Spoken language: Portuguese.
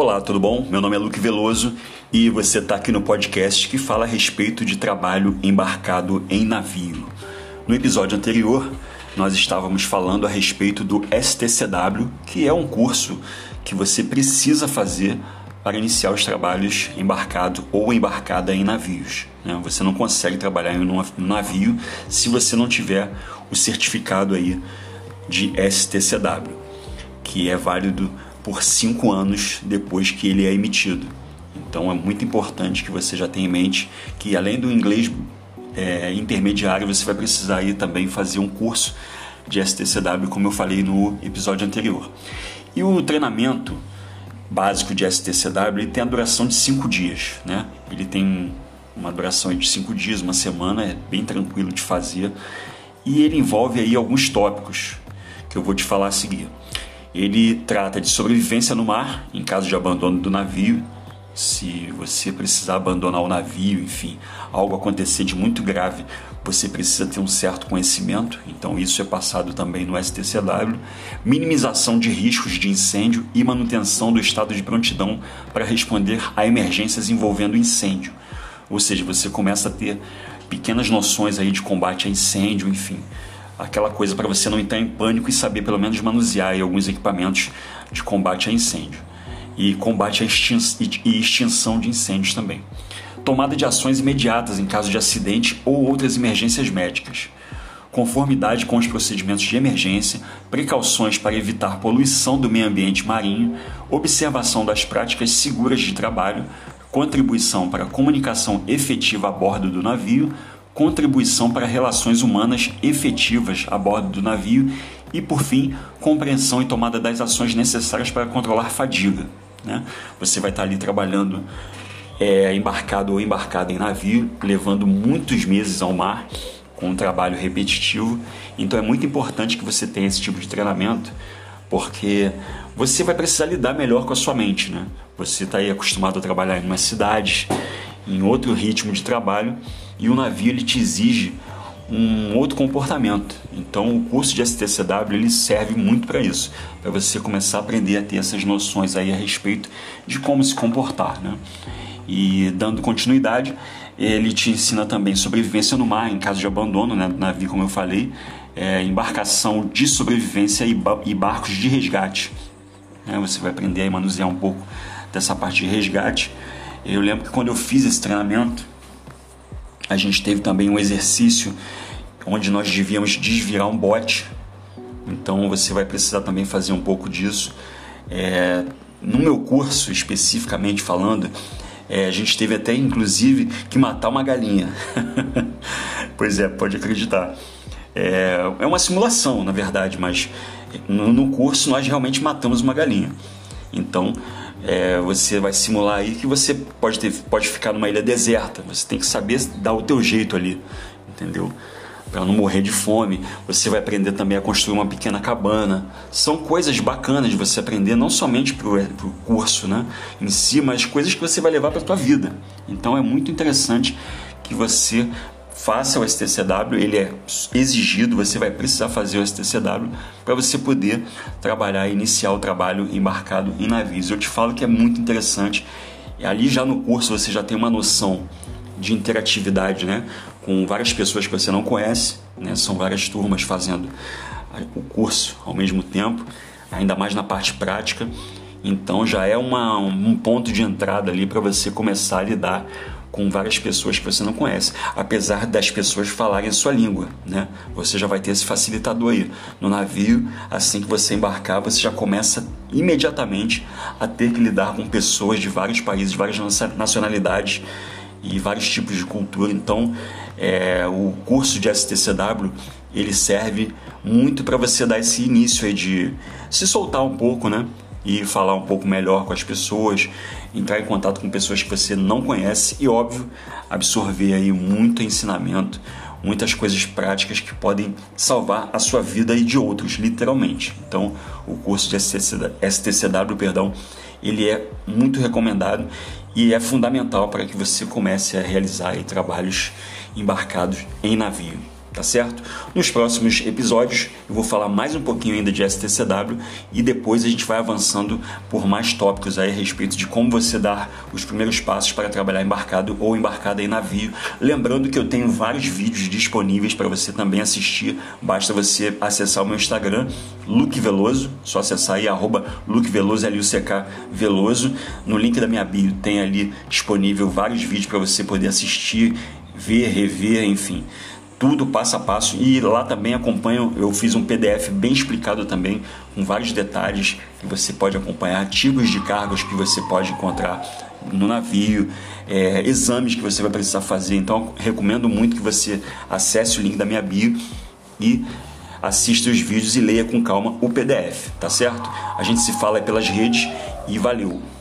Olá, tudo bom? Meu nome é Luque Veloso e você está aqui no podcast que fala a respeito de trabalho embarcado em navio. No episódio anterior, nós estávamos falando a respeito do STCW, que é um curso que você precisa fazer para iniciar os trabalhos embarcado ou embarcada em navios. Né? Você não consegue trabalhar em um navio se você não tiver o certificado aí de STCW, que é válido por cinco anos depois que ele é emitido. Então é muito importante que você já tenha em mente que além do inglês é, intermediário, você vai precisar aí também fazer um curso de STCW, como eu falei no episódio anterior. E o treinamento básico de STCW tem a duração de cinco dias, né? Ele tem uma duração de cinco dias, uma semana, é bem tranquilo de fazer e ele envolve aí alguns tópicos que eu vou te falar a seguir. Ele trata de sobrevivência no mar, em caso de abandono do navio, se você precisar abandonar o navio, enfim, algo acontecer de muito grave, você precisa ter um certo conhecimento, então isso é passado também no STCW. Minimização de riscos de incêndio e manutenção do estado de prontidão para responder a emergências envolvendo incêndio. Ou seja, você começa a ter pequenas noções aí de combate a incêndio, enfim aquela coisa para você não entrar em pânico e saber pelo menos manusear alguns equipamentos de combate a incêndio e combate e extinção de incêndios também. Tomada de ações imediatas em caso de acidente ou outras emergências médicas. Conformidade com os procedimentos de emergência, precauções para evitar poluição do meio ambiente marinho, observação das práticas seguras de trabalho, contribuição para a comunicação efetiva a bordo do navio, contribuição para relações humanas efetivas a bordo do navio e, por fim, compreensão e tomada das ações necessárias para controlar fadiga. Né? Você vai estar ali trabalhando é, embarcado ou embarcado em navio, levando muitos meses ao mar com um trabalho repetitivo. Então é muito importante que você tenha esse tipo de treinamento, porque você vai precisar lidar melhor com a sua mente. Né? Você está aí acostumado a trabalhar em uma cidade, em outro ritmo de trabalho e o navio ele te exige um outro comportamento. Então o curso de STCW ele serve muito para isso, para você começar a aprender a ter essas noções aí a respeito de como se comportar, né? E dando continuidade, ele te ensina também sobrevivência no mar em caso de abandono, né? Navio, como eu falei, é, embarcação de sobrevivência e, e barcos de resgate. Né? Você vai aprender a manusear um pouco dessa parte de resgate. Eu lembro que quando eu fiz esse treinamento, a gente teve também um exercício onde nós devíamos desvirar um bote. Então você vai precisar também fazer um pouco disso. É, no meu curso, especificamente falando, é, a gente teve até inclusive que matar uma galinha. pois é, pode acreditar. É, é uma simulação, na verdade, mas no, no curso nós realmente matamos uma galinha. Então é, você vai simular aí que você pode, ter, pode ficar numa ilha deserta. Você tem que saber dar o teu jeito ali, entendeu? Para não morrer de fome. Você vai aprender também a construir uma pequena cabana. São coisas bacanas de você aprender, não somente para o curso né, em si, mas coisas que você vai levar para a tua vida. Então é muito interessante que você faça o STCW, ele é exigido, você vai precisar fazer o STCW para você poder trabalhar, iniciar o trabalho embarcado em navios. Eu te falo que é muito interessante. Ali já no curso você já tem uma noção de interatividade, né, com várias pessoas que você não conhece, né? São várias turmas fazendo o curso ao mesmo tempo, ainda mais na parte prática. Então já é uma, um ponto de entrada ali para você começar a lidar com várias pessoas que você não conhece, apesar das pessoas falarem a sua língua, né? Você já vai ter esse facilitador aí. No navio, assim que você embarcar, você já começa imediatamente a ter que lidar com pessoas de vários países, de várias nacionalidades e vários tipos de cultura. Então, é, o curso de STCW ele serve muito para você dar esse início aí de se soltar um pouco, né? E falar um pouco melhor com as pessoas, entrar em contato com pessoas que você não conhece e, óbvio, absorver aí muito ensinamento, muitas coisas práticas que podem salvar a sua vida e de outros, literalmente. Então, o curso de STCW, perdão, ele é muito recomendado e é fundamental para que você comece a realizar trabalhos embarcados em navio, tá certo? Nos próximos episódios eu vou falar mais um pouquinho ainda de STCW e depois a gente vai avançando por mais tópicos aí a respeito de como você dar os primeiros passos para trabalhar embarcado ou embarcada em navio. Lembrando que eu tenho vários vídeos disponíveis para você também assistir, basta você acessar o meu Instagram, Luke Veloso, só acessar aí, arroba Luke Veloso, L-U-C-K Veloso. No link da minha bio tem ali disponível vários vídeos para você poder assistir, ver, rever, enfim tudo passo a passo e lá também acompanho, eu fiz um PDF bem explicado também, com vários detalhes que você pode acompanhar, tipos de cargos que você pode encontrar no navio, é, exames que você vai precisar fazer. Então, recomendo muito que você acesse o link da minha bio e assista os vídeos e leia com calma o PDF, tá certo? A gente se fala pelas redes e valeu!